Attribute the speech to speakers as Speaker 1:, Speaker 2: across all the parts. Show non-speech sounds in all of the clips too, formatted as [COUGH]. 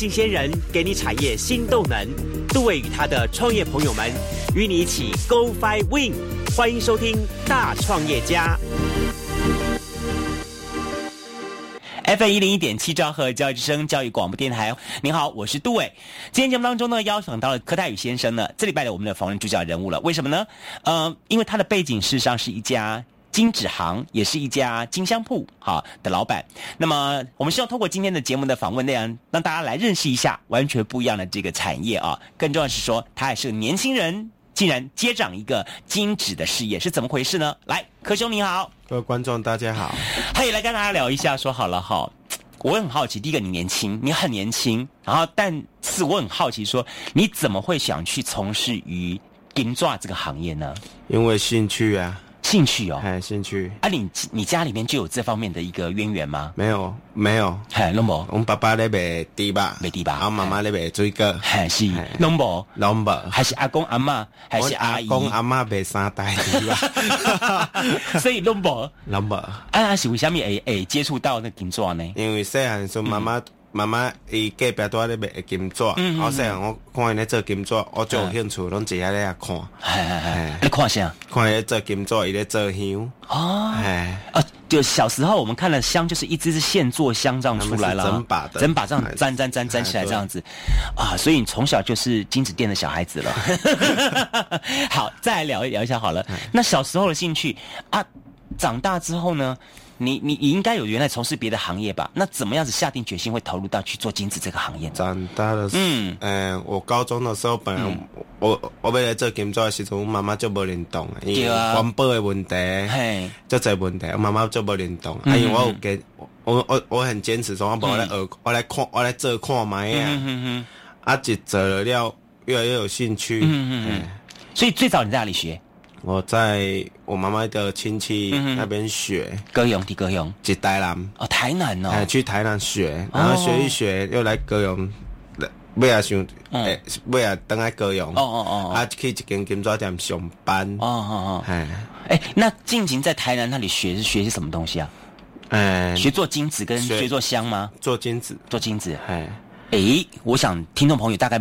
Speaker 1: 新鲜人给你产业新动能。杜伟与他的创业朋友们与你一起 Go Fly Win。欢迎收听《大创业家》。F 一零一点七兆赫教育之声教育广播电台，您好，我是杜伟。今天节目当中呢，邀请到了柯泰宇先生呢，这礼拜的我们的访问主角人物了。为什么呢？呃，因为他的背景事实上是一家金纸行，也是一家金香铺哈的老板。那么，我们希望通过今天的节目的访问内容，让大家来认识一下完全不一样的这个产业啊。更重要是说，他还是个年轻人，竟然接掌一个金纸的事业，是怎么回事呢？来，柯兄你好。
Speaker 2: 各位观众，大家好。
Speaker 1: 嘿，来跟大家聊一下，说好了哈。我很好奇，第一个你年轻，你很年轻，然后但是我很好奇，说你怎么会想去从事于金抓这个行业呢？
Speaker 2: 因为兴趣啊。
Speaker 1: 兴趣哦，
Speaker 2: 哎，兴趣。
Speaker 1: 啊！你你家里面就有这方面的一个渊源吗？
Speaker 2: 没有，没有，
Speaker 1: 嗨，龙伯，
Speaker 2: 我们爸爸那边地吧，
Speaker 1: 没地吧，
Speaker 2: 然后妈妈那边追个，
Speaker 1: 还是。龙伯，
Speaker 2: 龙伯，
Speaker 1: 还是阿公阿妈，还是阿姨，
Speaker 2: 公阿妈被三代
Speaker 1: 吧，[LAUGHS] 所以龙伯，
Speaker 2: 龙伯，
Speaker 1: 啊，是为什么会会接触到那金钻呢？
Speaker 2: 因为细汉时妈妈。妈妈伊隔壁在咧卖金纸，我细汉我看伊咧做金纸，我就有兴趣，拢坐下咧看。
Speaker 1: 系系系，你看啥？
Speaker 2: 看伊做金纸，伊咧做香。
Speaker 1: 哦，哎，啊，就小时候我们看了香，就是一支支现做香这样出来了，
Speaker 2: 整把的，
Speaker 1: 整把这样粘粘粘粘起来这样子。啊，所以你从小就是金子店的小孩子了。[LAUGHS] 好，再来聊一聊一下好了。那小时候的兴趣啊，长大之后呢？你你你应该有原来从事别的行业吧？那怎么样子下定决心会投入到去做金子这个行业？
Speaker 2: 长大的嗯嗯，我高中的时候本来我我本来做金子的时候，妈妈就不认同，因为环保的问题，嘿，就这问题，妈妈就不认同。因为我有给我我我很坚持说，我我来呃我来看我来做看买啊，啊，就做了越来越有兴趣。嗯嗯嗯，
Speaker 1: 所以最早你在哪里学？
Speaker 2: 我在我妈妈的亲戚那边学。
Speaker 1: 歌咏，的歌咏，
Speaker 2: 去台南。
Speaker 1: 哦，台南哦，
Speaker 2: 去台南学，然后学一学又来歌咏，为啊想，诶，为啊等来歌咏，哦哦哦，啊去一间金抓店上班，哦哦
Speaker 1: 哦，哎，哎，那静静在台南那里学是学些什么东西啊？哎，学做金子跟学做香吗？
Speaker 2: 做金子，
Speaker 1: 做金子，哎，哎，我想听众朋友大概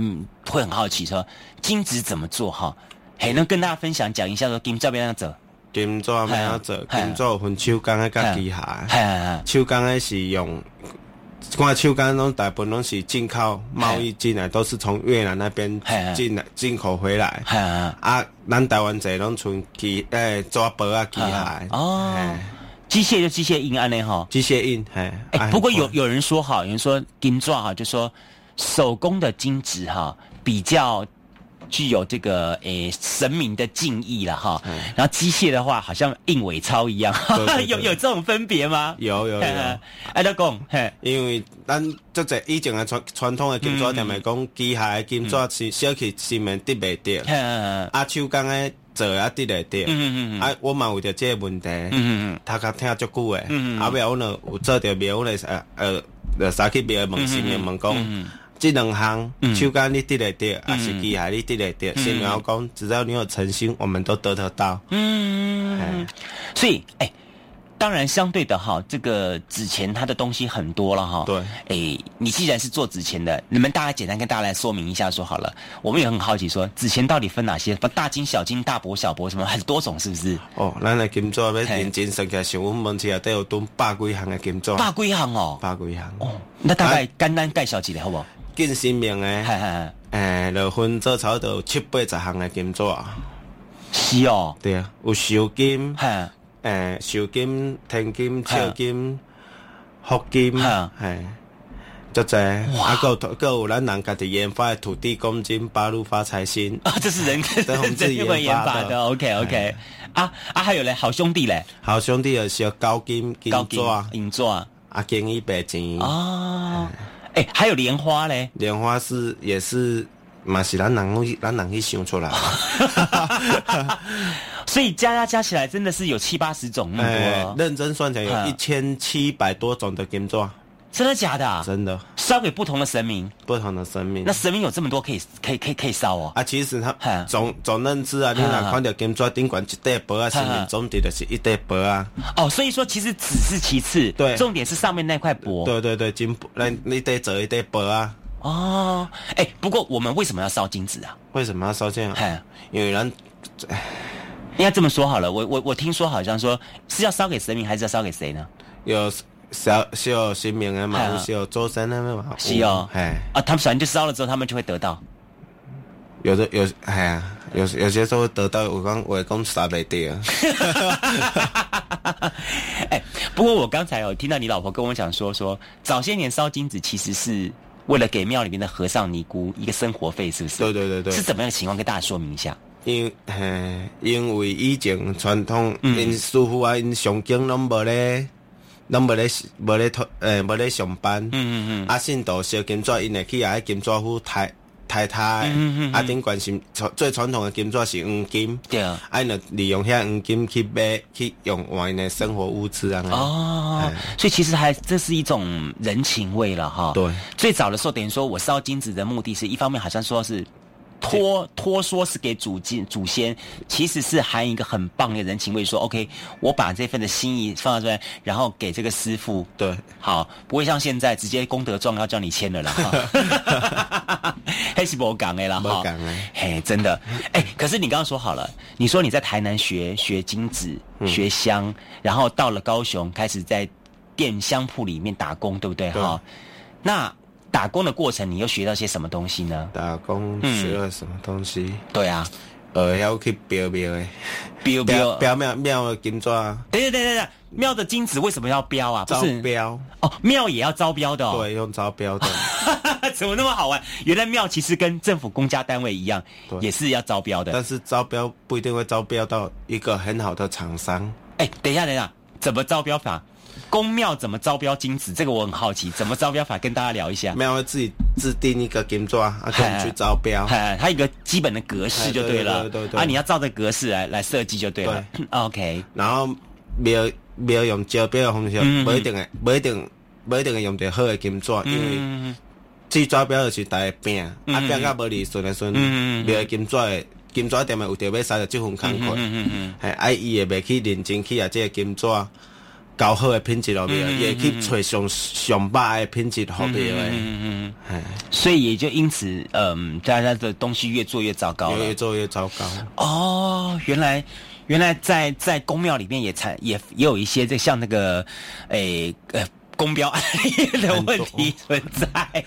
Speaker 1: 会很好奇说，金子怎么做哈？还能跟大家分享讲一下说金怎么样做？
Speaker 2: 金怎么样做？金做分手工的跟机械，手工的是用，看手工拢大部分拢是进口贸易进来，都是从越南那边进来进口回来。啊，咱台湾这拢从机诶抓薄啊机械。
Speaker 1: 哦，机械就机械印安尼哈，
Speaker 2: 机械印。
Speaker 1: 哎，不过有有人说哈，有人说金抓哈，就说手工的金子哈比较。具有这个诶神明的敬意了哈，然后机械的话好像印伪钞一样，有有这种分别吗？
Speaker 2: 有有有，
Speaker 1: 哎，[LAUGHS] 老公，
Speaker 2: 因为咱即只以前的传传统的金纸店来讲，机械金纸是小气市民得。袂掉，啊手工的做也得。袂掉，啊我嘛有着这个问题，嗯嗯他讲听足久诶，后尾我呢有做着庙咧，呃呃，三去庙问神明问讲。这两行手竿你得来得，还是机械你得来得，新苗讲，只要你有诚心，我们都得得到。
Speaker 1: 嗯，所以，哎，当然相对的哈，这个纸钱它的东西很多了哈。
Speaker 2: 对，
Speaker 1: 哎，你既然是做纸钱的，你们大家简单跟大家来说明一下，说好了，我们也很好奇，说纸钱到底分哪些？不，大金、小金、大薄、小薄，什么很多种，是不是？
Speaker 2: 哦，咱来金做要认真算起来，像我们门市都有吨百几行的金做。
Speaker 1: 百几行哦，
Speaker 2: 百几行。哦，
Speaker 1: 那大概简单介绍几个好不好？
Speaker 2: 金生命诶，诶，就分做差不多七八十项诶金纸。
Speaker 1: 是哦，
Speaker 2: 对啊，有寿金，诶，寿金、天金、笑金、福金，系，就这。啊，够够有咱人家己研发的土地公金、八路发财星。
Speaker 1: 啊，这是人跟 [LAUGHS] 自己研发的。OK OK。啊啊，还有嘞，好兄弟咧，
Speaker 2: 好兄弟有小高金、金纸、
Speaker 1: 银纸，
Speaker 2: 啊，金一百钱。
Speaker 1: 哦。哎，还有莲花嘞！
Speaker 2: 莲花是也是，嘛是咱人咱人去想出来，[LAUGHS]
Speaker 1: 所以加加加起来真的是有七八十种那么多。
Speaker 2: 认真算起来，有一千七百多种的金砖。
Speaker 1: 真的假的？
Speaker 2: 真的，
Speaker 1: 烧给不同的神明，
Speaker 2: 不同的神明。
Speaker 1: 那神明有这么多可以可以可以可以烧哦。
Speaker 2: 啊，其实他总总认知啊，你哪看到金砖顶管一袋薄啊，神明总体的是一袋薄啊。
Speaker 1: 哦，所以说其实只是其次，
Speaker 2: 对，
Speaker 1: 重点是上面那块薄。
Speaker 2: 对对对，金那那得折一袋薄啊。
Speaker 1: 哦，哎，不过我们为什么要烧金子啊？
Speaker 2: 为什么要烧这样？因为人，[SIGHS]
Speaker 1: 应该这么说好了。我我我听说好像说是要烧给神明，还是要烧给谁呢？
Speaker 2: 有烧烧神明的嘛，烧周身的嘛。
Speaker 1: 是哦，哎啊，他们反正就烧了之后，他们就会得到。
Speaker 2: 有的有，哎呀，有有些时候得到，我刚我刚杀没掉。[LAUGHS]
Speaker 1: 哎，不过我刚才有听到你老婆跟我讲说，说早些年烧金子其实是为了给庙里面的和尚尼姑一个生活费，是不是？
Speaker 2: 对对对对。
Speaker 1: 是怎么样的情况？跟大家说明一下。
Speaker 2: 因，因为以前传统，因师傅啊，因上经拢无咧，拢无咧，无咧托，诶，无咧上班。嗯嗯嗯。啊，信徒烧金纸，因会去啊，金纸府太。太太，啊，顶关心最传统的金纸是黄金，
Speaker 1: 对啊，
Speaker 2: 啊，呢利用遐黄金去买去用换的生活物资啊。
Speaker 1: 哦，所以其实还这是一种人情味了哈。
Speaker 2: 对，
Speaker 1: 最早的时候等于说我烧金子的目的是一方面好像说是。托托说是给祖先祖先，其实是含一个很棒的人情味。说 OK，我把这份的心意放在这边，然后给这个师傅。
Speaker 2: 对，
Speaker 1: 好，不会像现在直接功德状要叫你签了啦。哈，[LAUGHS] 还是不讲的啦
Speaker 2: 哈。
Speaker 1: 嘿，真的。哎，可是你刚刚说好了，你说你在台南学学金子、学香，然后到了高雄开始在店香铺里面打工，对不对？哈，那。打工的过程，你又学到些什么东西呢？
Speaker 2: 打工学了什么东西？
Speaker 1: 对啊，
Speaker 2: 呃，要去标标诶，
Speaker 1: 标标 [LAUGHS]
Speaker 2: 标庙庙的金砖。
Speaker 1: 等等等等等，庙的金子为什么要标啊？
Speaker 2: 招标
Speaker 1: 哦，庙也要招标的。哦。
Speaker 2: 对，用招标的。[LAUGHS]
Speaker 1: 怎么那么好玩？原来庙其实跟政府公家单位一样，也是要招标的。
Speaker 2: 但是招标不一定会招标到一个很好的厂商。
Speaker 1: 哎，等一下，等一下，怎么招标法？公庙怎么招标金子？这个我很好奇，怎么招标法？跟大家聊一下。
Speaker 2: 庙会自己制定一个金砖，啊，[LAUGHS] 去招标。
Speaker 1: 它一个基本的格式就对了。
Speaker 2: 对对对。
Speaker 1: 啊，你要照这格式来来设计就对了。[LAUGHS] OK。
Speaker 2: 然后庙庙用招标的方式，不一定的，不一定，不一定会用到好的金砖，因为最招标就是大家拼，啊拼到无利顺的顺，庙金抓的金抓店嘛有特别使着这份工课。嗯嗯啊，伊也袂去认真去啊，这个金抓。较好的品质落面，也去找上上百的品质好的嗯
Speaker 1: 嗯嗯，所以也就因此，嗯，大家的东西越做越糟糕
Speaker 2: 越做越糟糕。
Speaker 1: 哦，原来原来在在宫庙里面也才也也有一些这像那个，诶呃。公标案例的问题存在，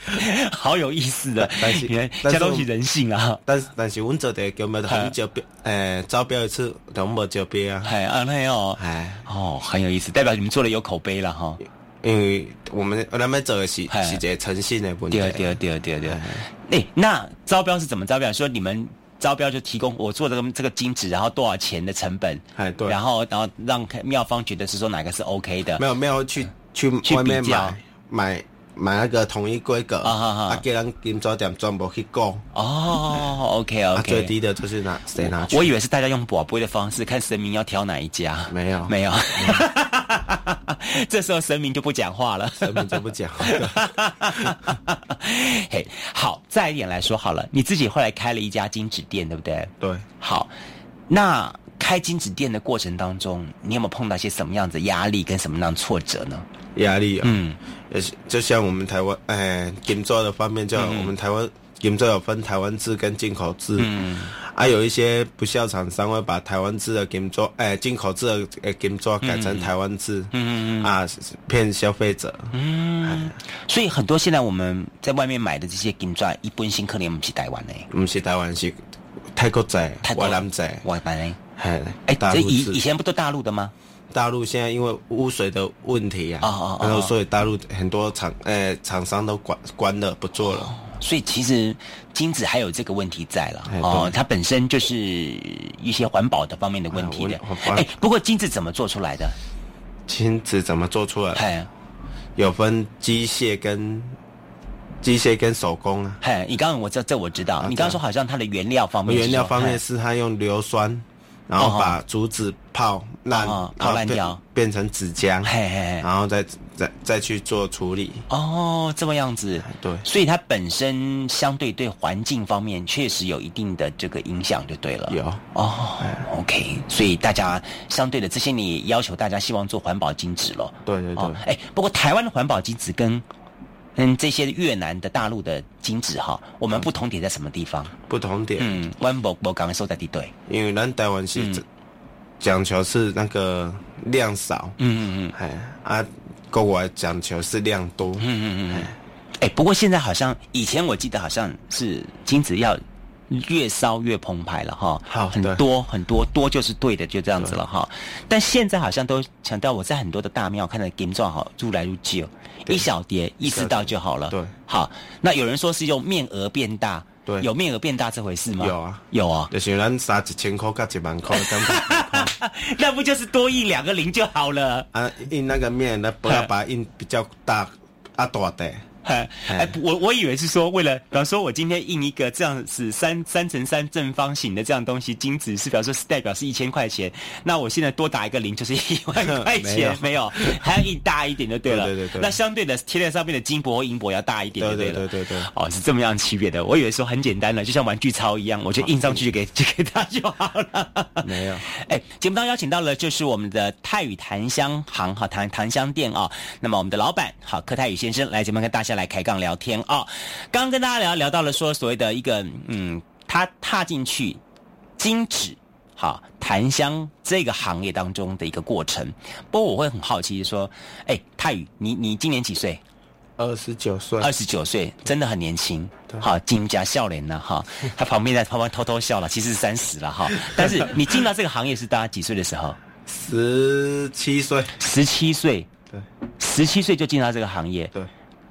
Speaker 1: 好有意思的。
Speaker 2: 但是，
Speaker 1: 这东西人性啊。
Speaker 2: 但是，但是，我们做的叫咩？很招标，诶，招标一次都冇招标啊。
Speaker 1: 系啊，那哦，哎，哦，很有意思，代表你们做的有口碑了哈。
Speaker 2: 因为我们我们做的是是这诚信的问题。
Speaker 1: 对对对对对。哎，那招标是怎么招标？说你们招标就提供我做这个这个金纸，然后多少钱的成本？
Speaker 2: 哎，对。
Speaker 1: 然后，然后让妙方觉得是说哪个是 OK 的？
Speaker 2: 没有，没有去。去外面买买买那个统一规格，啊，给人金砖店全部去讲。
Speaker 1: 哦，OK OK，
Speaker 2: 最低的就是拿谁拿去？
Speaker 1: 我以为是大家用宝贝的方式看神明要挑哪一家，
Speaker 2: 没有
Speaker 1: 没有。[LAUGHS] 这时候神明就不讲话了，
Speaker 2: 神明就不讲。[LAUGHS]
Speaker 1: 嘿，好，再一点来说好了，你自己后来开了一家金纸店，对不对？
Speaker 2: 对。
Speaker 1: 好，那开金子店的过程当中，你有没有碰到一些什么样子压力跟什么样的挫折呢？
Speaker 2: 压力啊，嗯，也是就像我们台湾，哎，金做的方面，就我们台湾金做有分台湾制跟进口制，嗯，啊，有一些不孝厂商会把台湾制的金做，哎，进口制的呃金做改成台湾制，嗯嗯嗯，啊，骗消费者，
Speaker 1: 嗯，所以很多现在我们在外面买的这些金钻，一般性可能不是台湾的，
Speaker 2: 不是台湾是泰国仔、
Speaker 1: 越
Speaker 2: 南仔、
Speaker 1: 外南的，
Speaker 2: 哎，
Speaker 1: 哎，这以以前不都大陆的吗？
Speaker 2: 大陆现在因为污水的问题啊，哦哦然后所以大陆很多厂呃厂商都关关了不做了，
Speaker 1: 所以其实金子还有这个问题在了哦，它本身就是一些环保的方面的问题的。哎，不过金子怎么做出来的？
Speaker 2: 金子怎么做出来？哎，有分机械跟机械跟手工啊。
Speaker 1: 嘿，你刚刚我这这我知道，你刚刚说好像它的原料方面，
Speaker 2: 原料方面是它用硫酸。然后把竹子泡烂，
Speaker 1: 泡烂掉，
Speaker 2: 变成纸浆，然后再再再去做处理。
Speaker 1: 哦，这么样子，
Speaker 2: 对，
Speaker 1: 所以它本身相对对环境方面确实有一定的这个影响，就对了。
Speaker 2: 有
Speaker 1: 哦，OK，所以大家相对的这些，你要求大家希望做环保金纸了。
Speaker 2: 对对对。
Speaker 1: 哎，不过台湾的环保金纸跟嗯，这些越南的大陆的金子哈，我们不同点在什么地方？
Speaker 2: 不同点，
Speaker 1: 嗯，湾博博刚刚说在地对，
Speaker 2: 因为咱台湾是讲求是那个量少，嗯嗯嗯，哎啊，国外讲求是量多，嗯嗯
Speaker 1: 嗯，哎，不过现在好像以前我记得好像是金子要越烧越澎湃了哈，
Speaker 2: 好，
Speaker 1: 很多很多多就是对的，就这样子了哈。但现在好像都强调我在很多的大庙看到金状哈，入来入旧。一小碟，意识到就好了。
Speaker 2: 对，
Speaker 1: 好。那有人说是用面额变大，
Speaker 2: 对，
Speaker 1: 有面额变大这回事吗？
Speaker 2: 有啊，
Speaker 1: 有啊。
Speaker 2: 就是咱杀一千块加一万块，[LAUGHS]
Speaker 1: 那不就是多印两个零就好了？
Speaker 2: 啊，印那个面，那不要把印比较大啊大的。
Speaker 1: 哎，我我以为是说，为了，比方说，我今天印一个这样子三三乘三正方形的这样东西，金子是，比方说是代表是一千块钱，那我现在多打一个零就是一万 [LAUGHS] 块钱，没有，还要印大一点就对了。
Speaker 2: 对对对。
Speaker 1: 那相对的贴在上面的金箔或银箔要大一点，对
Speaker 2: 对对对。
Speaker 1: 哦，是这么样区别的。我以为说很简单了，就像玩具钞一样，我就印上去就给 [LAUGHS] 就给他就好了。
Speaker 2: 没有。[LAUGHS]
Speaker 1: 哎，节目当中邀请到了就是我们的泰语檀香行哈檀檀香店啊，那么我们的老板好柯泰宇先生来节目跟大家来开杠聊天。哦，刚刚跟大家聊聊到了说所谓的一个嗯，他踏进去金纸好檀香这个行业当中的一个过程。不过我会很好奇说，哎，泰宇，你你今年几岁？
Speaker 2: 二十九岁。
Speaker 1: 二十九岁，真的很年轻。好，金家笑脸呢？哈，[LAUGHS] 他旁边在旁边偷偷笑了，其实是三十了哈。[LAUGHS] 但是你进到这个行业是大家几岁的时候？
Speaker 2: 十七岁。
Speaker 1: 十七岁。
Speaker 2: 对。
Speaker 1: 十七岁就进到这个行业。
Speaker 2: 对。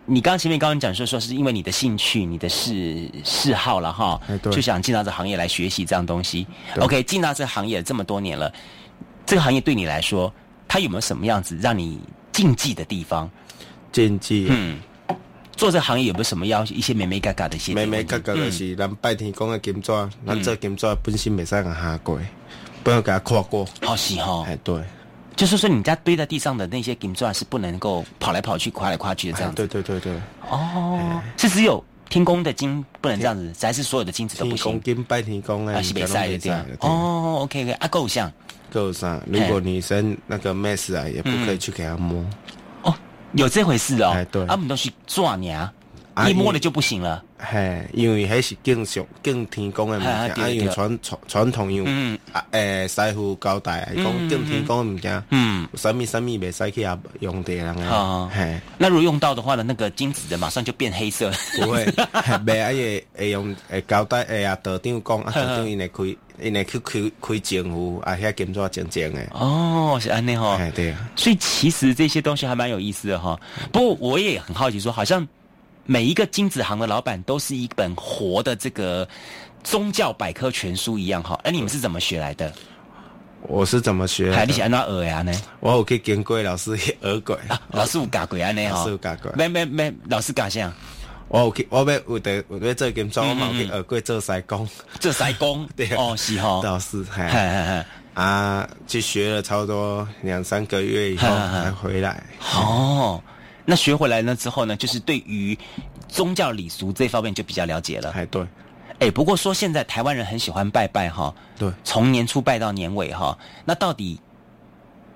Speaker 1: 你刚前面刚刚讲说说是因为你的兴趣、你的嗜嗜好了哈，就想进到这行业来学习这样东西。OK，进到这行业这么多年了，这个行业对你来说，它有没有什么样子让你禁忌的地方？
Speaker 2: 禁忌，嗯，
Speaker 1: 做这行业有没有什么要一些美美嘎嘎的一些？
Speaker 2: 美美嘎嘎的是，咱拜天公的金砖，咱这金砖本身没使个下过，不要给他跨过。
Speaker 1: 好是哈，
Speaker 2: 哎对。
Speaker 1: 就是说，你家堆在地上的那些金砖是不能够跑来跑去、跨来跨去的这样子。
Speaker 2: 对对对对。
Speaker 1: 哦，是只有天宫的金不能这样子，还是所有的金子都不行？
Speaker 2: 天宫金拜天宫啊，
Speaker 1: 是比赛的对。哦，OK OK，啊够像。
Speaker 2: 够像。如果女生那个 mess 啊，也不可以去给她摸。
Speaker 1: 哦，有这回事哦。
Speaker 2: 哎，对。
Speaker 1: 他们都去抓你啊。一摸了就不行了，
Speaker 2: 嘿，因为迄是敬上敬天公的物件，啊，用传传传统用，啊，诶，师傅交代，讲敬天公的物件，嗯，什么什么未使去啊用的人啊，
Speaker 1: 嘿，那如果用到的话呢，那个金子的马上就变黑色，
Speaker 2: 不会，[LAUGHS] 未啊也会用诶交代诶啊，[LAUGHS] 道长讲啊，道长因会开，因会去开开政府啊，遐金纸正正诶，
Speaker 1: 哦，是安尼哈，
Speaker 2: 对啊，
Speaker 1: 所以其实这些东西还蛮有意思的哈，不过我也很好奇说，好像。每一个金子行的老板都是一本活的这个宗教百科全书一样哈，哎，你们是怎么学来的？
Speaker 2: 我是怎么学？
Speaker 1: 还你喜欢哪耳呀呢？
Speaker 2: 我有去跟过老师耳鬼
Speaker 1: 啊，老师有教过安尼哈，
Speaker 2: 老师有教过。
Speaker 1: 没没没，老师教啥？
Speaker 2: 我有去，我要有得我要做金装，我冇去耳鬼做西工，
Speaker 1: 做西工 [LAUGHS]
Speaker 2: 对
Speaker 1: 哦，是哈，
Speaker 2: 老师嘿，啊，去学了差不多两三个月以后才回来
Speaker 1: 哦。那学回来呢之后呢，就是对于宗教礼俗这方面就比较了解了。
Speaker 2: 哎，对，
Speaker 1: 哎，不过说现在台湾人很喜欢拜拜哈，
Speaker 2: 对，
Speaker 1: 从年初拜到年尾哈。那到底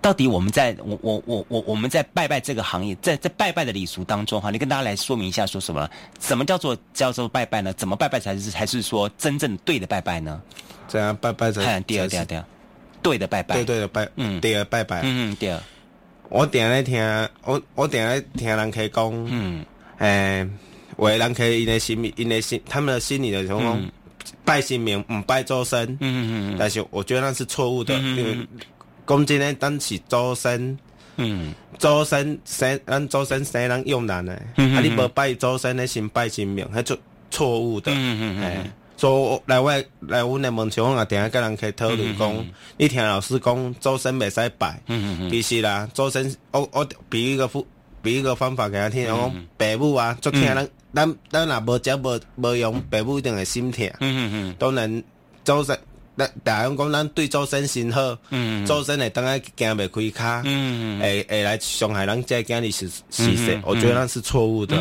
Speaker 1: 到底我们在我我我我我们在拜拜这个行业，在在拜拜的礼俗当中哈，你跟大家来说明一下，说什么？怎么叫做叫做拜拜呢？怎么拜拜才是才是说真正对的拜拜呢？
Speaker 2: 这样拜拜才
Speaker 1: 第二第二第二对的拜拜，
Speaker 2: 对对的拜，嗯，第二拜拜，
Speaker 1: 嗯嗯第二。
Speaker 2: 我定咧听，我我定咧听人客讲，嗯，诶，为人客因的心，因的心，他们的心里的什么拜神明，唔拜周身，嗯嗯嗯，但是我觉得那是错误的，因为讲真咧，当是周身，嗯，周身生，咱周身生人用人诶，啊，你无拜周身咧，先拜神明，迄就错误的，嗯嗯嗯。做来我来阮的门上，我也，定下甲人去讨论讲，你听老师讲，祖先袂使拜，其实啦，祖先我我比一个副比一个方法给他听，讲爸母啊，昨天咱咱咱若无食无无用，爸母一定会心疼，当然祖先。咱大家讲，咱对祖先心好，祖先会等下行袂开卡，会会来伤害人家家里是是谁？我觉得那是错误的。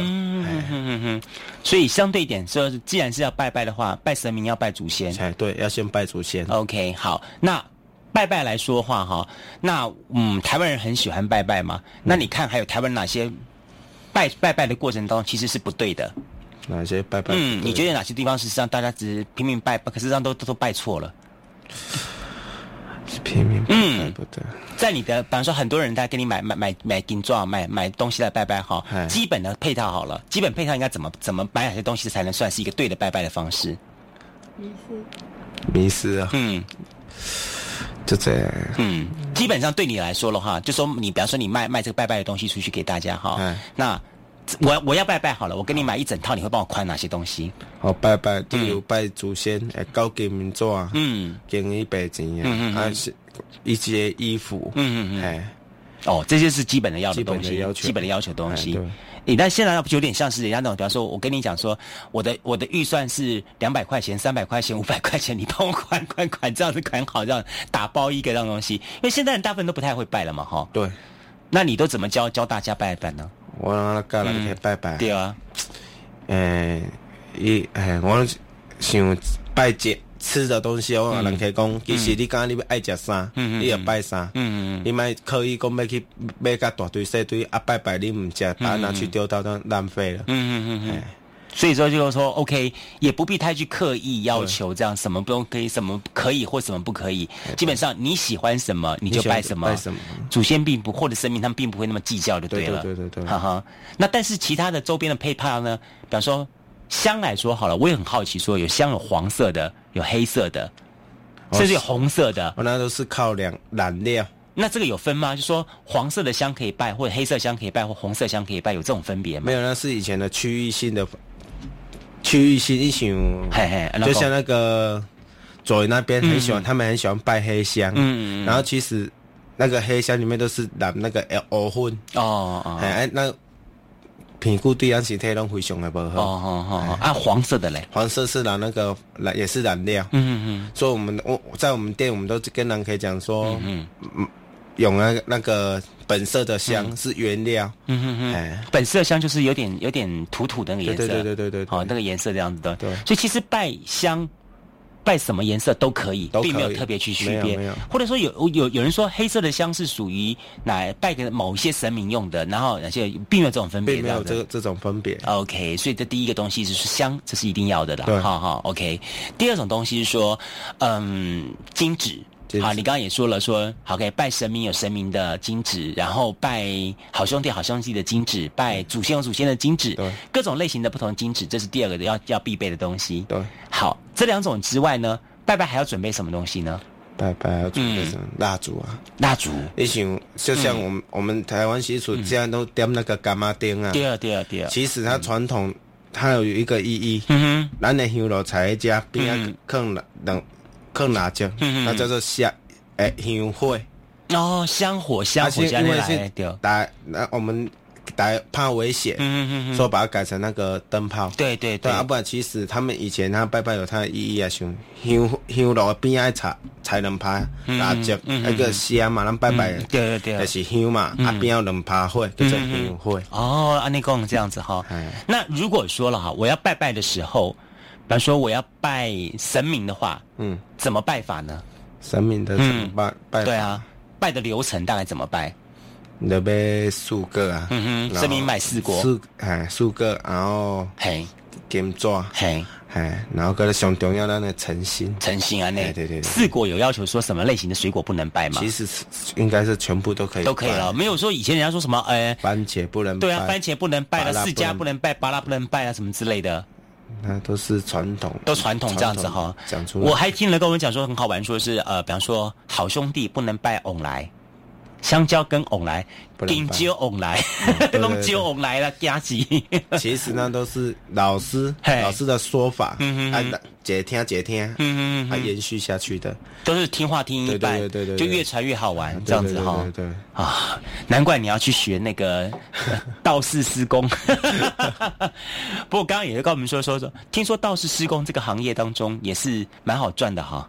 Speaker 1: 所以相对点说，既然是要拜拜的话，拜神明要拜祖先。
Speaker 2: 哎，对，要先拜祖先。
Speaker 1: OK，好，那拜拜来说话哈，那嗯，台湾人很喜欢拜拜嘛。那你看还有台湾哪些拜拜拜的过程当中其实是不对的。
Speaker 2: 哪些拜拜？
Speaker 1: 嗯，你觉得哪些地方事实上大家只是拼命拜，可是上都都拜错了？
Speaker 2: 拼命嗯不对，
Speaker 1: 在你的，比方说很多人在给你买买买买金钻买买东西来拜拜哈，基本的配套好了，基本配套应该怎么怎么买哪些东西才能算是一个对的拜拜的方式？
Speaker 2: 迷失，迷失啊，嗯，就这样，
Speaker 1: 嗯，基本上对你来说的话，就说你比方说你卖卖这个拜拜的东西出去给大家哈，那我我要拜拜好了，我跟你买一整套，你会帮我宽哪些东西？
Speaker 2: 好拜拜，例如拜祖先，诶，高金明钻，嗯，给你一百钱啊，还是一些衣服，嗯嗯嗯，哎，
Speaker 1: 哦，这些是基本的要的东西，基本的要求东西。你但现在有点像是人家那种，比方说，我跟你讲说，我的我的预算是两百块钱、三百块钱、五百块钱，[LAUGHS] 你帮我款款款这样子款好，这样打包一个这样东西。因为现在人大部分都不太会拜了嘛，哈。
Speaker 2: 对。
Speaker 1: 那你都怎么教教大家拜拜呢？
Speaker 2: 我让他教人去拜拜。
Speaker 1: 对啊。
Speaker 2: 诶，伊诶，我想拜节。吃的东西，我人去讲，其实你讲你要爱食啥，你要拜啥，你咪可以讲要去买个大堆小堆啊拜拜，你唔食，把它拿去丢到那浪费了。嗯嗯
Speaker 1: 嗯所以说就是说，OK，也不必太去刻意要求这样什么不用可以，什么可以或什么不可以。基本上你喜欢什么你就拜什么。拜什么？祖先并不或者神明他们并不会那么计较就对了。
Speaker 2: 对对对对。哈哈。
Speaker 1: 那但是其他的周边的配套呢？比方说。香来说好了，我也很好奇，说有香有黄色的，有黑色的，甚至有红色的。
Speaker 2: 我那都是靠两染料。
Speaker 1: 那这个有分吗？就说黄色的香可以拜，或者黑色香可以拜，或红色香可以拜，有这种分别吗？
Speaker 2: 没有，那是以前的区域性的区域性一型。嘿嘿，就像那个左营那边很喜欢，他们很喜欢拜黑香。嗯嗯。然后其实那个黑香里面都是染那个 L 混。哦哦。哎，那。评估对安是体拢非常的不好。哦哦
Speaker 1: 哦，啊，黄色的嘞，
Speaker 2: 黄色是染那个染也是染料。嗯嗯嗯。所以我们我在我们店，我们都跟人可以讲说，嗯嗯，用那那个本色的香是原料。嗯嗯嗯。
Speaker 1: 哎，本色香就是有点有点土土的那个颜色。
Speaker 2: 对对对对对。
Speaker 1: 好，那个颜色这样子的。对。所以其实拜香。拜什么颜色都可以，并没有特别去区别，或者说有有有人说黑色的香是属于来拜给某一些神明用的，然后而且并没有这种分别，
Speaker 2: 没有这这种分别。
Speaker 1: OK，所以这第一个东西就是香，这是一定要的的，好好 OK。第二种东西是说，嗯，金纸。好，你刚刚也说了，说好，可以拜神明有神明的金纸，然后拜好兄弟好兄弟的金纸，拜祖先有祖先的金纸，对，各种类型的不同的金纸，这是第二个要要必备的东西。
Speaker 2: 对，
Speaker 1: 好，这两种之外呢，拜拜还要准备什么东西呢？
Speaker 2: 拜拜要准备什么？蜡烛啊，
Speaker 1: 蜡烛。
Speaker 2: 你想，就像我们我们台湾习俗，这样都点那个干妈灯啊。
Speaker 1: 第二，第二，第二。
Speaker 2: 其实它传统，它有一个意义。嗯哼。咱的香炉在家边啊，放冷。更辣椒，那叫做香，诶，香火。
Speaker 1: 哦，香火香火香来
Speaker 2: 打那我们打怕危险，嗯嗯嗯，说把它改成那个灯泡。
Speaker 1: 对对对，
Speaker 2: 啊，不然其实他们以前他拜拜有他的意义啊，像香香炉边爱插才能拍蜡烛，那个香嘛，咱拜拜，
Speaker 1: 对对对，
Speaker 2: 那是香嘛，啊边要能拍火，叫做香火。
Speaker 1: 哦，安尼讲这样子哈。那如果说了哈，我要拜拜的时候。比方说我要拜神明的话，嗯，怎么拜法呢？
Speaker 2: 神明的怎么拜？拜
Speaker 1: 对啊，拜的流程大概怎么拜？
Speaker 2: 你拜四个啊，
Speaker 1: 嗯哼，神明买四果，
Speaker 2: 四哎四个，然后嘿金爪，嘿哎，然后搁上重要的那诚心，
Speaker 1: 诚心啊，那对对，四果有要求说什么类型的水果不能拜吗？
Speaker 2: 其实是应该是全部都可以，
Speaker 1: 都可以了，没有说以前人家说什么哎，
Speaker 2: 番茄不能，
Speaker 1: 对啊，番茄不能拜了，释迦不能拜，巴拉不能拜啊，什么之类的。
Speaker 2: 那都是传统，
Speaker 1: 都传统这样子哈。讲出来，我还听了跟我们讲说很好玩，说是呃，比方说好兄弟不能拜翁来，香蕉跟翁来，顶蕉翁来，弄蕉翁来了，加急。[LAUGHS]
Speaker 2: 其实呢都是老师老师的说法，嗯嗯，解听解听，嗯嗯延续下去的，
Speaker 1: 都是听话听一半，
Speaker 2: 对对对，
Speaker 1: 就越传越好玩这样子哈。
Speaker 2: 对对
Speaker 1: 啊，难怪你要去学那个 [LAUGHS] 道士施工。[LAUGHS] 不过刚刚也是跟我们说说说，听说道士施工这个行业当中也是蛮好赚的哈。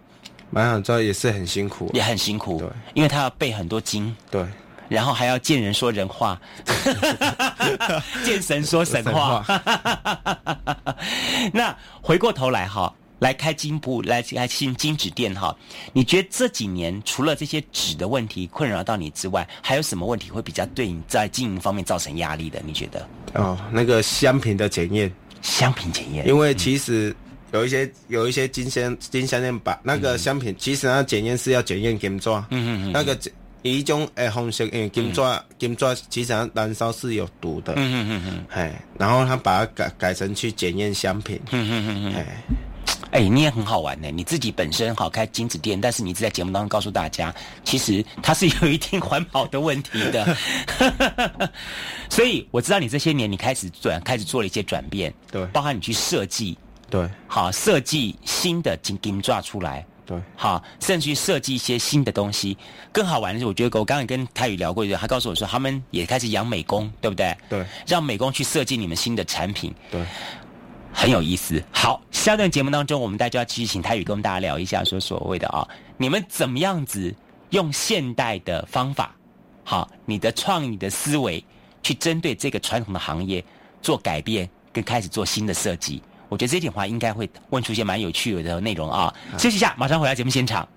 Speaker 2: 蛮好赚，也是很辛苦，
Speaker 1: 也很辛苦，对，因为他要背很多经，
Speaker 2: 对。
Speaker 1: 然后还要见人说人话，[LAUGHS] 见神说神话。[LAUGHS] 那回过头来哈，来开金铺，来来新金纸店哈。你觉得这几年除了这些纸的问题困扰到你之外，还有什么问题会比较对你在经营方面造成压力的？你觉得？
Speaker 2: 哦，那个香品的检验，
Speaker 1: 香品检验，
Speaker 2: 因为其实有一些有一些金香金香链把那个香品，其实它检验是要检验金砖，嗯嗯嗯，那个一种诶方式，因为金砖金砖其实它燃烧是有毒的，嗯嗯嗯嗯，哎，然后他把它改改成去检验香品，嗯嗯嗯嗯，
Speaker 1: 哎。哎，你也很好玩呢。你自己本身好开金子店，但是你一直在节目当中告诉大家，其实它是有一定环保的问题的。[LAUGHS] 所以我知道你这些年你开始转，开始做了一些转变，
Speaker 2: 对，
Speaker 1: 包含你去设计，
Speaker 2: 对，
Speaker 1: 好设计新的金金抓出来，
Speaker 2: 对，
Speaker 1: 好，甚至于设计一些新的东西。更好玩的是，我觉得我刚才跟泰宇聊过，他告诉我说，他们也开始养美工，对不对？
Speaker 2: 对，
Speaker 1: 让美工去设计你们新的产品，
Speaker 2: 对。
Speaker 1: 很有意思。好，下段节目当中，我们大家要继续请泰宇跟我们大家聊一下，说所谓的啊，你们怎么样子用现代的方法，好，你的创意的思维，去针对这个传统的行业做改变，跟开始做新的设计。我觉得这点话应该会问出一些蛮有趣的内容啊。休息一下，马上回来节目现场。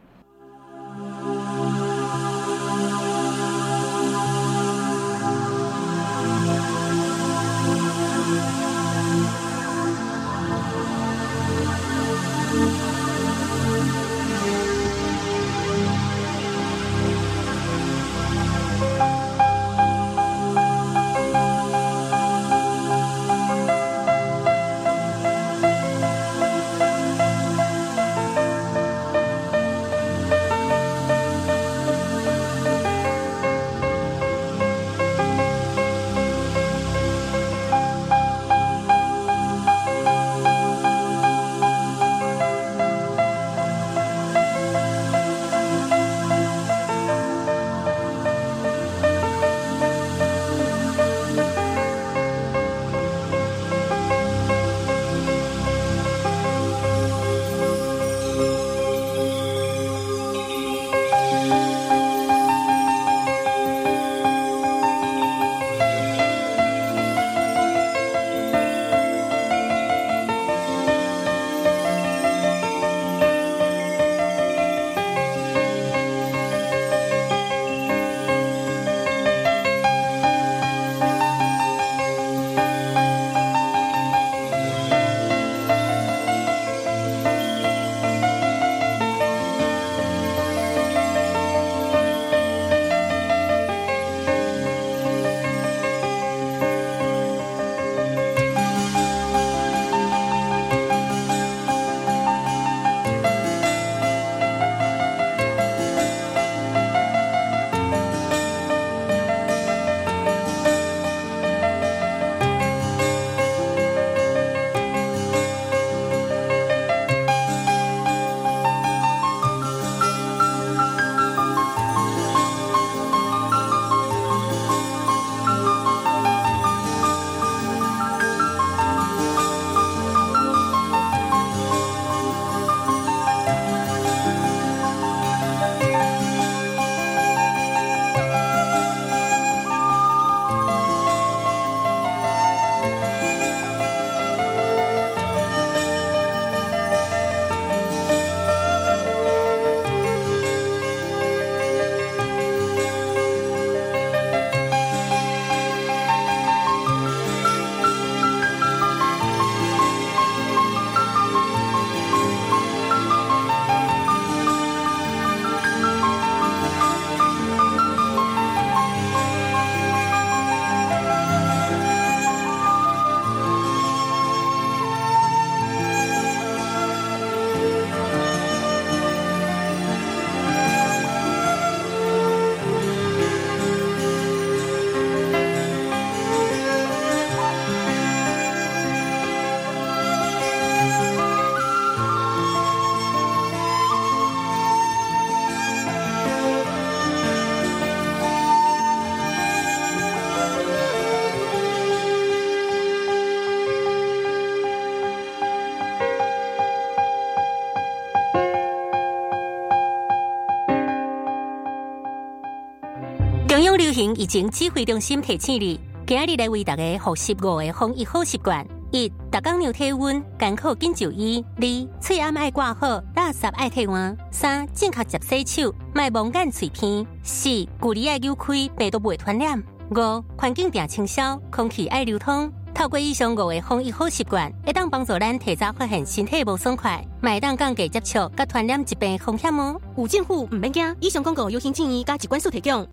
Speaker 3: 已经指挥中心提醒你，今日来为大家复习五个防疫好习惯。一、逐工量体温，艰苦紧就医；二、喙暗爱挂好，垃圾爱替换；三、正确接洗手，卖蒙眼嘴片；四、距离爱扭开，病毒袂传染；五、环境定清消，空气爱流通。透过以上五个防疫好习惯，会当帮助咱提早发现身体无爽快，麦当降低接触甲传染疾病风险哦。
Speaker 4: 有政府唔免惊，以上广告由行建议加机关所提供。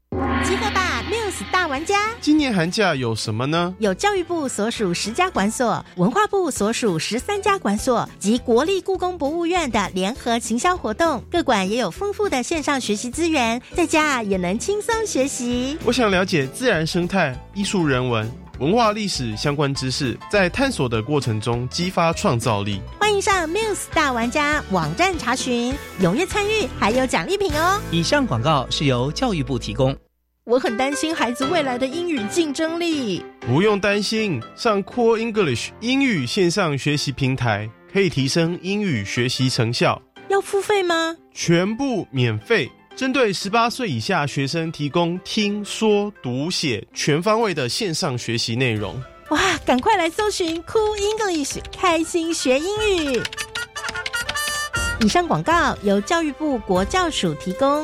Speaker 5: 集合吧，News 大玩家！
Speaker 6: 今年寒假有什么呢？
Speaker 5: 有教育部所属十家馆所，文化部所属十三家馆所及国立故宫博物院的联合行销活动。各馆也有丰富的线上学习资源，在家也能轻松学习。
Speaker 6: 我想了解自然生态、艺术人文。文化历史相关知识，在探索的过程中激发创造力。
Speaker 5: 欢迎上 Muse 大玩家网站查询，踊跃参与，还有奖励品哦。
Speaker 7: 以上广告是由教育部提供。
Speaker 5: 我很担心孩子未来的英语竞争力。
Speaker 6: 不用担心，上 Core English 英语线上学习平台可以提升英语学习成效。
Speaker 5: 要付费吗？
Speaker 6: 全部免费。针对十八岁以下学生提供听说读写全方位的线上学习内容。
Speaker 5: 哇，赶快来搜寻 Cool English，开心学英语。以上广告由教育部国教署提供。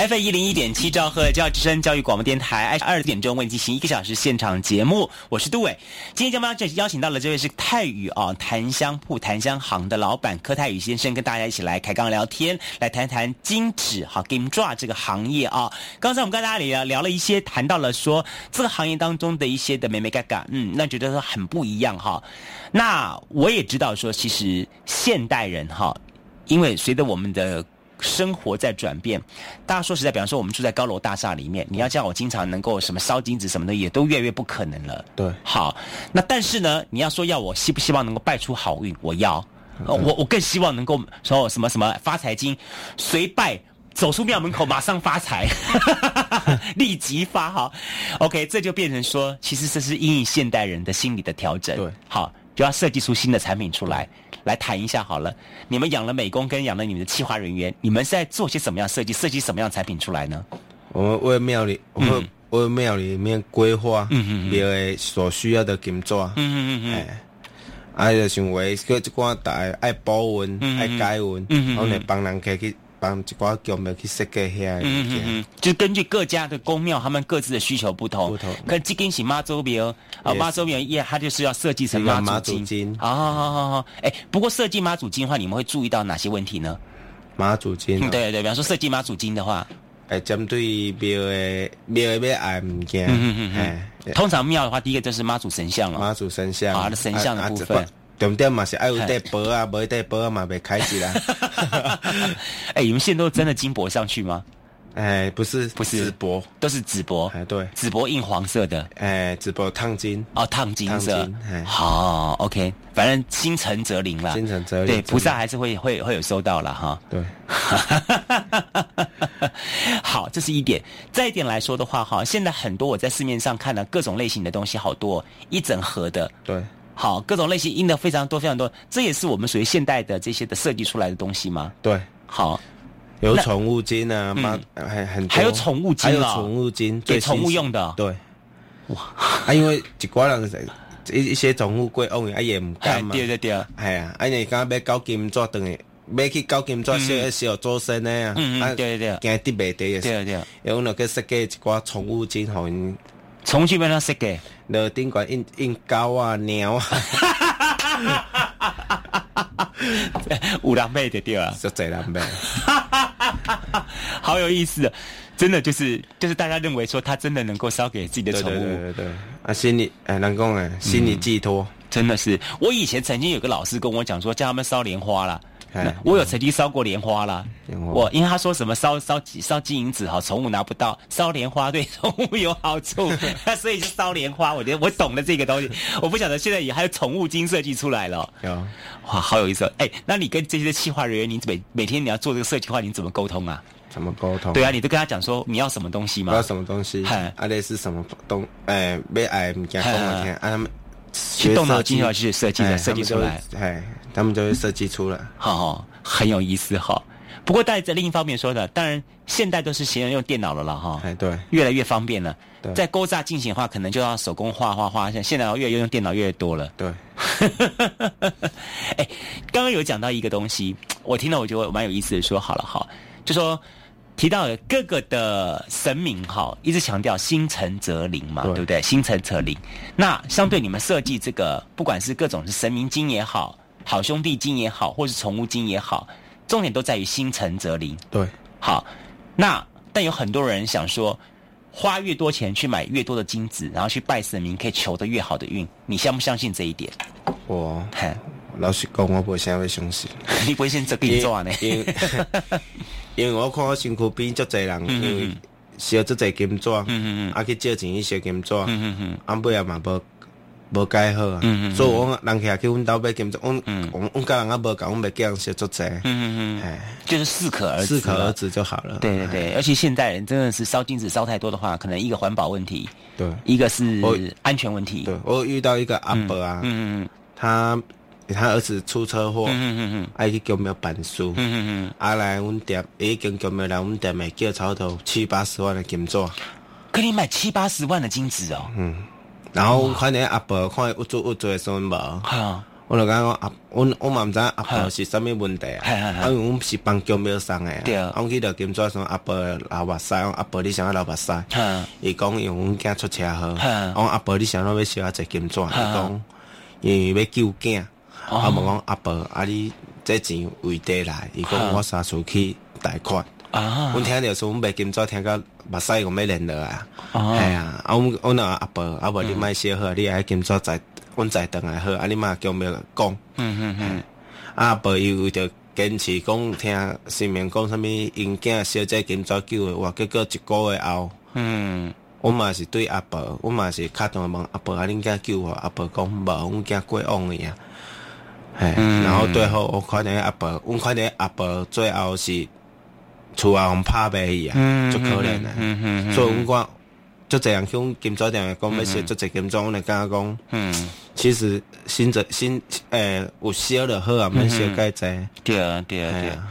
Speaker 1: F 一零一点七兆赫教育之声教育广播电台，二十二点钟为你进行一个小时现场节目，我是杜伟。今天节目这邀请到了这位是泰宇啊檀香铺檀香行的老板柯泰宇先生，跟大家一起来开刚聊天，来谈谈金纸哈 Game Draw 这个行业啊。刚才我们跟大家聊聊了一些，谈到了说这个行业当中的一些的美美嘎嘎，嗯，那觉得说很不一样哈。那我也知道说，其实现代人哈，因为随着我们的生活在转变，大家说实在，比方说我们住在高楼大厦里面，你要叫我经常能够什么烧金子什么的，也都越来越不可能了。
Speaker 2: 对，
Speaker 1: 好，那但是呢，你要说要我希不希望能够拜出好运，我要，我我更希望能够说什么什么发财经，随拜走出庙门口马上发财，[LAUGHS] 立即发哈。OK，这就变成说，其实这是因应现代人的心理的调整。
Speaker 2: 对，
Speaker 1: 好，就要设计出新的产品出来。来谈一下好了，你们养了美工跟养了你们的企划人员，你们是在做些什么样设计？设计什么样产品出来呢？
Speaker 2: 我们为庙里，我们为庙里面规划庙的所需要的工作。嗯嗯嗯嗯。哎，就想为各一寡大爱保温、爱解温，然后呢帮人可以去。帮一寡庙庙去设计下，嗯嗯嗯，
Speaker 1: 就根据各家的宫庙，他们各自的需求不同。不同。可这根是妈祖庙，啊妈祖庙也，它就是要设计成妈祖金。啊好好好好，哎，不过设计妈祖金的话，你们会注意到哪些问题呢？
Speaker 2: 妈祖金。
Speaker 1: 对对，比方说设计妈祖金的话，
Speaker 2: 哎，针对庙的庙的要爱物件，嗯嗯
Speaker 1: 嗯，通常庙的话，第一个就是妈祖神像了。
Speaker 2: 妈祖神像。
Speaker 1: 啊，的神像的部分。
Speaker 2: 重点嘛是爱有带薄啊，没带箔嘛被开起来。[LAUGHS]
Speaker 1: 哎，你们现在都真的金箔上去吗？
Speaker 2: 哎，不是，
Speaker 1: 不是
Speaker 2: 纸箔，
Speaker 1: 都是纸箔。
Speaker 2: 哎，对，
Speaker 1: 纸箔印黄色的。
Speaker 2: 哎，纸箔烫金。
Speaker 1: 哦，烫金色。好，OK，反正心诚则灵了。
Speaker 2: 心诚则灵。
Speaker 1: 对，菩萨还是会会会有收到了哈。
Speaker 2: 对。[LAUGHS]
Speaker 1: 好，这是一点。再一点来说的话，哈，现在很多我在市面上看到各种类型的东西，好多一整盒的。
Speaker 2: 对。
Speaker 1: 好，各种类型印的非常多，非常多，这也是我们属于现代的这些的设计出来的东西吗？
Speaker 2: 对，
Speaker 1: 好，
Speaker 2: 有宠物金啊，妈，还很
Speaker 1: 还有宠物金
Speaker 2: 还有宠物金
Speaker 1: 给宠物用的。
Speaker 2: 对，哇，啊，因为一寡人一一些宠物贵，哦，啊也唔敢嘛。
Speaker 1: 对对对，
Speaker 2: 系啊，啊你刚要搞金抓等于，要去搞金抓小小做生的啊，
Speaker 1: 嗯嗯，对对对，
Speaker 2: 惊跌袂跌
Speaker 1: 的，对对，
Speaker 2: 用那个设计一寡宠物金，好，
Speaker 1: 宠物金边设计？
Speaker 2: 那顶管印印狗啊、鸟啊，
Speaker 1: 五郎妹的对啊，
Speaker 2: 是贼狼妹，[LAUGHS]
Speaker 1: 好有意思，真的就是就是大家认为说他真的能够烧给自己的宠物，
Speaker 2: 对对对，啊心理哎能够哎心理寄托，
Speaker 1: 真的是，我以前曾经有个老师跟我讲说，叫他们烧莲花啦。我有曾经烧过莲花啦，我因为他说什么烧烧烧金银纸哈，宠物拿不到，烧莲花对宠物有好处，[LAUGHS] 所以就烧莲花。我觉得我懂了这个东西，我不晓得现在也还有宠物金设计出来了，
Speaker 2: 有
Speaker 1: 哇，好有意思。哎，那你跟这些企划人员，你每每天你要做这个设计的话，你怎么沟通啊？
Speaker 2: 怎么沟通？
Speaker 1: 对啊，你都跟他讲说你要什么东西吗？
Speaker 2: 要什么东西？啊，类是什么东？哎，没哎，唔讲讲我听，啊他们。
Speaker 1: 去动脑筋要去设计的，设计出来，
Speaker 2: 哎，他们就会设计出来，
Speaker 1: 好，很有意思哈。不过，在另一方面说的，当然现代都是喜欢用电脑了了哈，
Speaker 2: 哎，对，
Speaker 1: 越来越方便了。在勾扎进行的话，可能就要手工画画画，像现在越用电脑越多了。
Speaker 2: 对，[LAUGHS]
Speaker 1: 哎，刚刚有讲到一个东西，我听到我觉得蛮有意思的，说好了哈，就说。提到各个的神明哈，一直强调心诚则灵嘛，对不对？心诚则灵。那相对你们设计这个，不管是各种是神明经也好，好兄弟金也好，或是宠物金也好，重点都在于心诚则灵。
Speaker 2: 对，
Speaker 1: 好。那但有很多人想说，花越多钱去买越多的金子，然后去拜神明，可以求得越好的运。你相不相信这一点？
Speaker 2: 我，老实讲，我不想会相信。[LAUGHS]
Speaker 1: 你不会信这个做呢？
Speaker 2: 因为我看我身躯边足侪人，因为烧足侪金纸，啊去借钱去烧金纸，啊尾也嘛无无改好啊，所以我人起去阮兜买金纸，阮阮阮甲人啊无讲，阮袂叫人烧足侪，
Speaker 1: 哎，就是适可而
Speaker 2: 适可而止就好了。
Speaker 1: 对对对，而且现代人真的是烧金子烧太多的话，可能一个环保问题，
Speaker 2: 对，
Speaker 1: 一个是安全问题。
Speaker 2: 对我遇到一个阿伯啊，嗯嗯，他。他儿子出车祸，嗯嗯嗯爱去叫庙办事，啊来阮店，已经叫庙来阮店买叫草头七八十万的金纸，
Speaker 1: 给你买七八十万的金子哦。
Speaker 2: 嗯，然后看你阿伯看有做有做的时候无，我就讲讲阿，我我嘛毋知阿婆是啥物问题啊，啊，因为阮是帮姜庙送诶，
Speaker 1: 对，
Speaker 2: 我去到金纸说阿婆流目屎，阿婆你想要流目屎，伊讲因为阮囝出车祸，我阿婆你想要要烧啊只金纸，伊讲因为要救囝，啊，问讲阿婆啊你这钱为地来，伊讲我三出去贷款，啊，阮听着说阮卖金纸听到目屎我要连落啊，系啊，啊，阮阮阿婆阿婆你莫小好，你爱金纸在。阮再等来好，啊！你嘛叫咩讲？嗯嗯嗯。啊，伯伊为着坚持讲听新民讲啥物，因囝小姐今早救诶，话结果一个月后，嗯，我嘛是对阿伯，我嘛是敲电话问阿伯，啊，恁囝救我？阿伯讲无，阮囝过往诶呀。哎，然后最后我看见阿伯，阮看见阿伯最后是厝啊互拍卖去啊，足可怜啊。嗯嗯所以阮讲。足侪人向金座店讲要写，足侪金座，我来甲讲，嗯，其实新者新诶有烧就好啊，免烧介济。
Speaker 1: 对啊，对啊，对啊。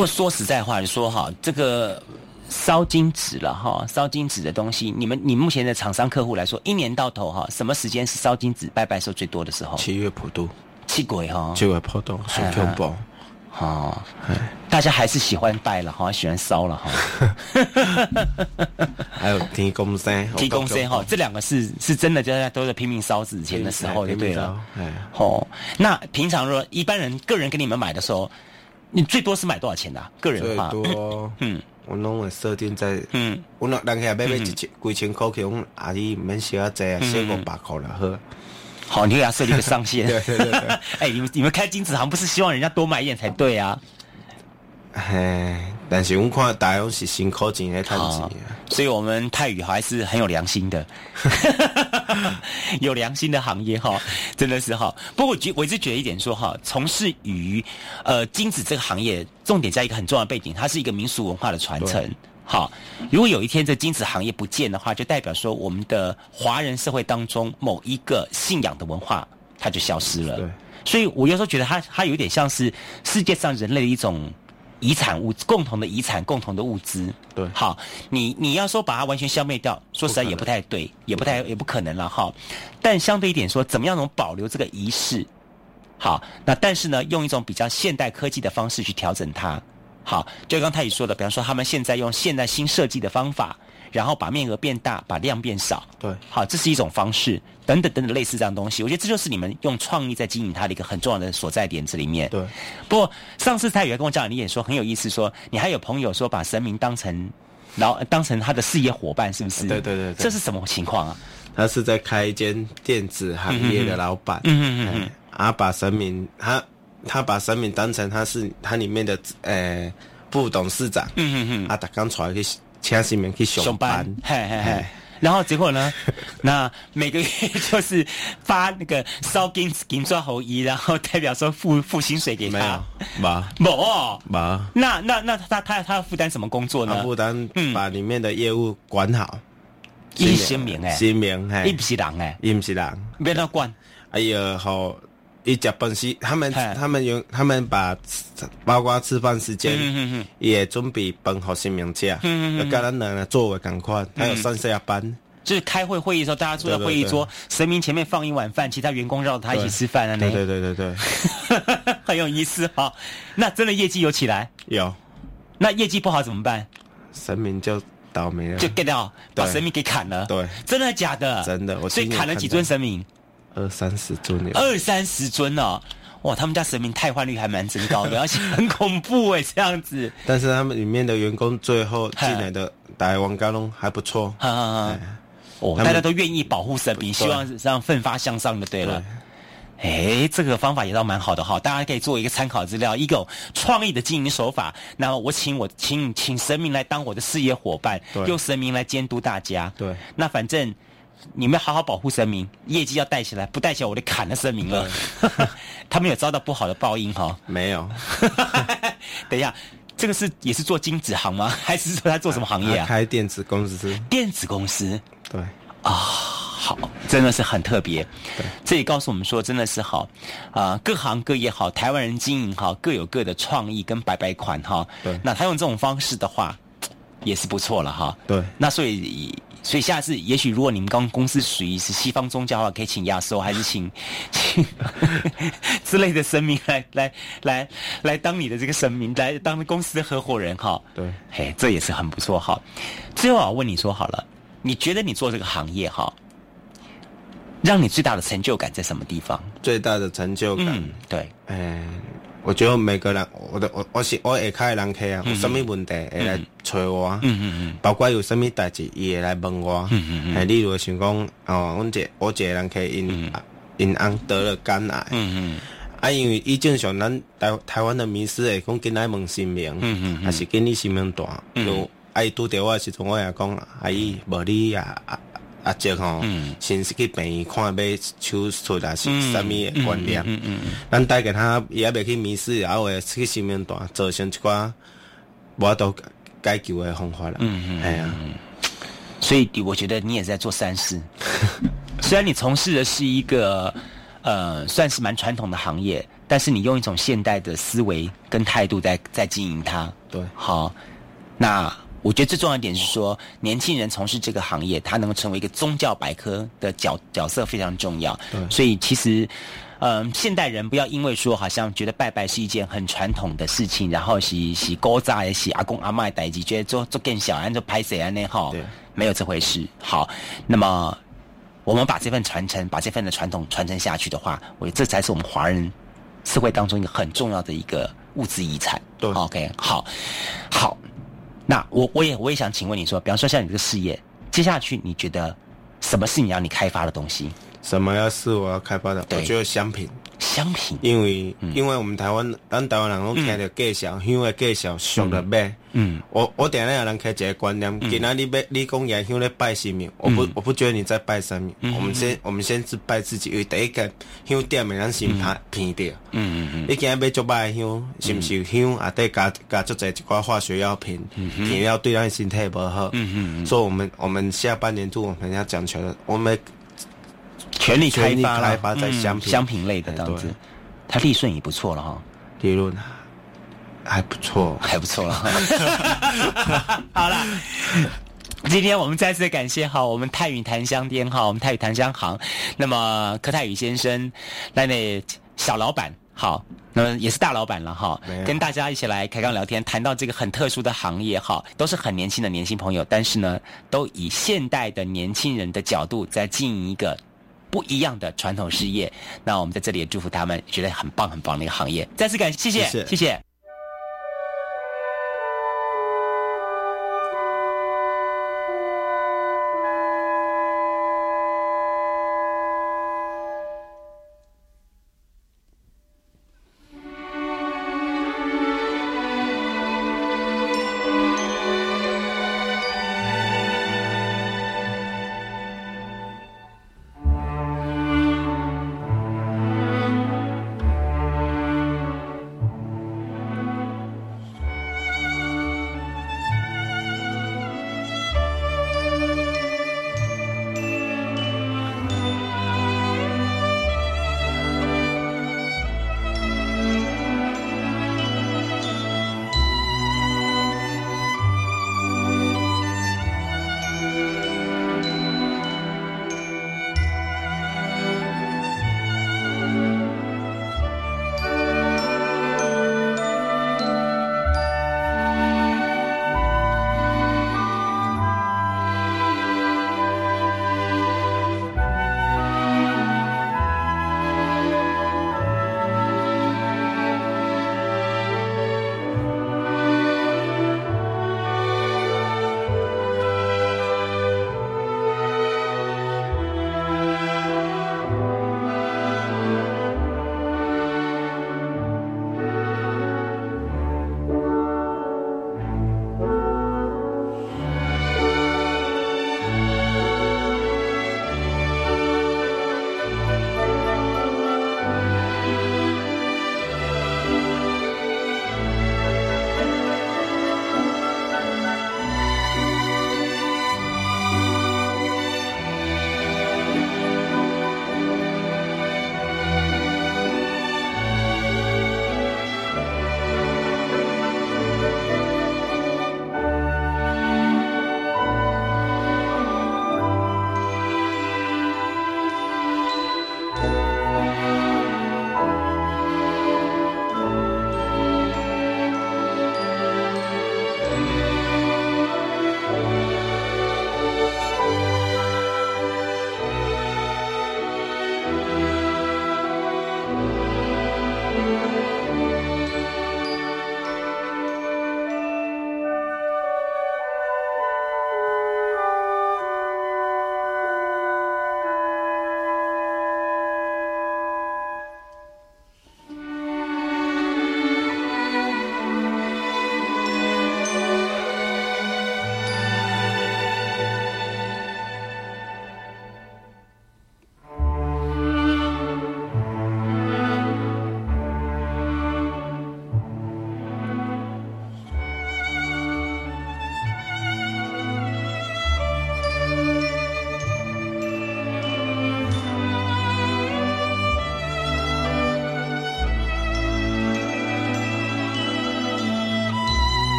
Speaker 1: 过说实在话，说哈，这个烧金纸了哈，烧金纸的东西，你们你目前的厂商客户来说，一年到头哈，什么时间是烧金纸拜拜时候最多的时候？
Speaker 2: 七月普渡，
Speaker 1: 七鬼哈，
Speaker 2: 七月普渡，是恐怖。
Speaker 1: 哦，大家还是喜欢拜了哈，喜欢烧了哈。[LAUGHS]
Speaker 2: 还有提供生，
Speaker 1: 提供生哈，这两个是是真的，大家都在拼命烧纸钱的时候就对了。哎，哦，那平常说一般人个人给你们买的时候，你最多是买多少钱的？个人
Speaker 2: 话，最多，嗯，我拢会设定在，嗯，我那人家买买一千几千块去，我阿姨免少啊，这小五百块了呵。
Speaker 1: 好，你给他设立一个上限。对 [LAUGHS] 对对。[LAUGHS] 哎，你们你们开金子行不是希望人家多买一点才对啊？
Speaker 2: 哎，但是我看大家是辛苦钱来赚钱，
Speaker 1: 所以我们泰语还是很有良心的，[LAUGHS] 有良心的行业哈，真的是哈。不过我觉我一直觉得一点说哈，从事于呃金子这个行业，重点在一个很重要的背景，它是一个民俗文化的传承。好，如果有一天这金子行业不见的话，就代表说我们的华人社会当中某一个信仰的文化它就消失了。对，所以我有时候觉得它它有点像是世界上人类的一种遗产物，共同的遗产，共同的物资。
Speaker 2: 对，
Speaker 1: 好，你你要说把它完全消灭掉，说实在也不太对，也不太也不可能了哈。但相对一点说，怎么样能保留这个仪式？好，那但是呢，用一种比较现代科技的方式去调整它。好，就刚太宇说的，比方说他们现在用现代新设计的方法，然后把面额变大，把量变少。
Speaker 2: 对，
Speaker 1: 好，这是一种方式，等等等等类似这样东西。我觉得这就是你们用创意在经营它的一个很重要的所在点。子里面，
Speaker 2: 对。
Speaker 1: 不过上次蔡宇还跟我讲，你也说很有意思，说你还有朋友说把神明当成，然后当成他的事业伙伴，是不是？
Speaker 2: 对对对。
Speaker 1: 这是什么情况啊？
Speaker 2: 他是在开一间电子行业的老板。嗯嗯嗯。啊，把神明他。他把神明当成他是他里面的呃副董事长，嗯嗯嗯，啊，他刚出来去请神明去上班，嘿嘿嘿，
Speaker 1: 然后结果呢，[LAUGHS] 那每个月 [LAUGHS] 就是发那个烧金金砖猴衣，然后代表说付付薪水给他，
Speaker 2: 没有，[LAUGHS] 没，
Speaker 1: 没，
Speaker 2: 没，
Speaker 1: 那那那他他他要负担什么工作呢？
Speaker 2: 负担把里面的业务管好，
Speaker 1: 一新名。哎，
Speaker 2: 新名哎，
Speaker 1: 一不是人哎，
Speaker 2: 一不是人，
Speaker 1: 别他管，
Speaker 2: 哎呀好。一家本西，他们他们有他们把包括吃饭时间也准备本好新名家，要跟他呢座位赶快，还有上下班。
Speaker 1: 就是开会会议的时候，大家坐在会议桌，神明前面放一碗饭，其他员工绕着他一起吃饭啊。
Speaker 2: 对对对对对，[LAUGHS]
Speaker 1: 很有意思哈。那真的业绩有起来？
Speaker 2: 有。
Speaker 1: 那业绩不好怎么办？
Speaker 2: 神明就倒霉了，
Speaker 1: 就 get 掉，把神明给砍了。
Speaker 2: 对，
Speaker 1: 真的假的？
Speaker 2: 真的，我
Speaker 1: 所以砍了几尊神明。
Speaker 2: 二三十尊，
Speaker 1: 二三十尊哦，哇，他们家神明汰换率还蛮增高的，而且很恐怖哎，这样子。
Speaker 2: 但是他们里面的员工最后进来的大王高龙还不错，[LAUGHS]
Speaker 1: 哦，大家都愿意保护神明，希望这样奋发向上的，对了。哎，这个方法也倒蛮好的哈，大家可以做一个参考资料，一个创意的经营手法。那我请我请请神明来当我的事业伙伴，用神明来监督大家。
Speaker 2: 对，
Speaker 1: 那反正。你们好好保护神明，业绩要带起来，不带起来我就砍了神明了。[LAUGHS] 他们有遭到不好的报应哈？
Speaker 2: 没有。[LAUGHS]
Speaker 1: 等一下，这个是也是做金子行吗？[LAUGHS] 还是说他做什么行业啊？
Speaker 2: 开电子公司。
Speaker 1: 电子公司。
Speaker 2: 对。
Speaker 1: 啊，好，真的是很特别。对。这也告诉我们说，真的是好啊，各行各业好，台湾人经营好，各有各的创意跟白白款哈。
Speaker 2: 对。
Speaker 1: 那他用这种方式的话，也是不错了哈。
Speaker 2: 对。
Speaker 1: 那所以。所以下次，也许如果你们刚公司属于是西方宗教的话，可以请亚瑟，还是请 [LAUGHS] 请 [LAUGHS] 之类的神明来来来来当你的这个神明，来当公司的合伙人哈。
Speaker 2: 对，
Speaker 1: 嘿，这也是很不错哈。最后我问你说好了，你觉得你做这个行业哈，让你最大的成就感在什么地方？
Speaker 2: 最大的成就感，
Speaker 1: 对，
Speaker 2: 嗯。我觉得每个人，我的我我是我下开的人客啊，有什么问题会来找我，嗯嗯嗯，包括有什么代志，伊会来问我，嗯嗯嗯，例如想讲，哦，我这我这人客因因翁得了肝癌，嗯嗯，啊，因为伊正常咱台台湾的迷思会讲跟来问姓名，嗯嗯，还是跟你姓名大，就伊拄着我时阵，我也讲，阿姨无你啊。阿叔吼，先是去病院看要手术还是啥物观念，咱带给他也未去迷失，然后会去心面大造成一寡无都解救的方法了。嗯嗯，哎呀，
Speaker 1: 所以我觉得你也在做善事，[LAUGHS] 虽然你从事的是一个呃算是蛮传统的行业。但是你用一种现代的思维跟态度在在经营它。
Speaker 2: 对，
Speaker 1: 好，那我觉得最重要一点是说，年轻人从事这个行业，他能够成为一个宗教百科的角角色非常重要。
Speaker 2: 对，
Speaker 1: 所以其实。嗯，现代人不要因为说好像觉得拜拜是一件很传统的事情，然后洗洗锅渣也洗阿公阿妈的代际，觉得做做更小，按照拍谁啊那号，没有这回事。好，那么我们把这份传承，把这份的传统传承下去的话，我觉得这才是我们华人社会当中一个很重要的一个物质遗产。
Speaker 2: 对
Speaker 1: ，OK，好，好，那我我也我也想请问你说，比方说像你这个事业，接下去你觉得什么是你要你开发的东西？
Speaker 2: 什么要是我要开发的？我觉得商品，
Speaker 1: 香品，
Speaker 2: 因为因为我们台湾，咱台湾人拢听着介绍，香的介绍，俗的买。嗯，我我点下有人开一个观念，今仔你买你讲也香咧拜神明，我不我不觉得你在拜神明，我们先我们先是拜自己，因为第一个香店的咱先拍片掉。嗯嗯嗯，你今日买足拜香，是不是香？啊？得加加足侪一寡化学药品，品药对咱身体不好。嗯嗯嗯，所以我们我们下半年度我们要讲求的，我们。
Speaker 1: 全力开发
Speaker 2: 开发在香
Speaker 1: 香品类的这样子，它利润也不错了哈，
Speaker 2: 利润还不错，
Speaker 1: 还不错了。[LAUGHS] 好了，今天我们再次感谢哈，我们泰宇檀香店哈，我们泰宇檀香行，那么柯泰宇先生，那那小老板好，那么也是大老板了哈，跟大家一起来开刚聊天，谈到这个很特殊的行业哈，都是很年轻的年轻朋友，但是呢，都以现代的年轻人的角度在经营一个。不一样的传统事业，那我们在这里也祝福他们，觉得很棒很棒的一个行业。再次感谢，谢谢，谢谢。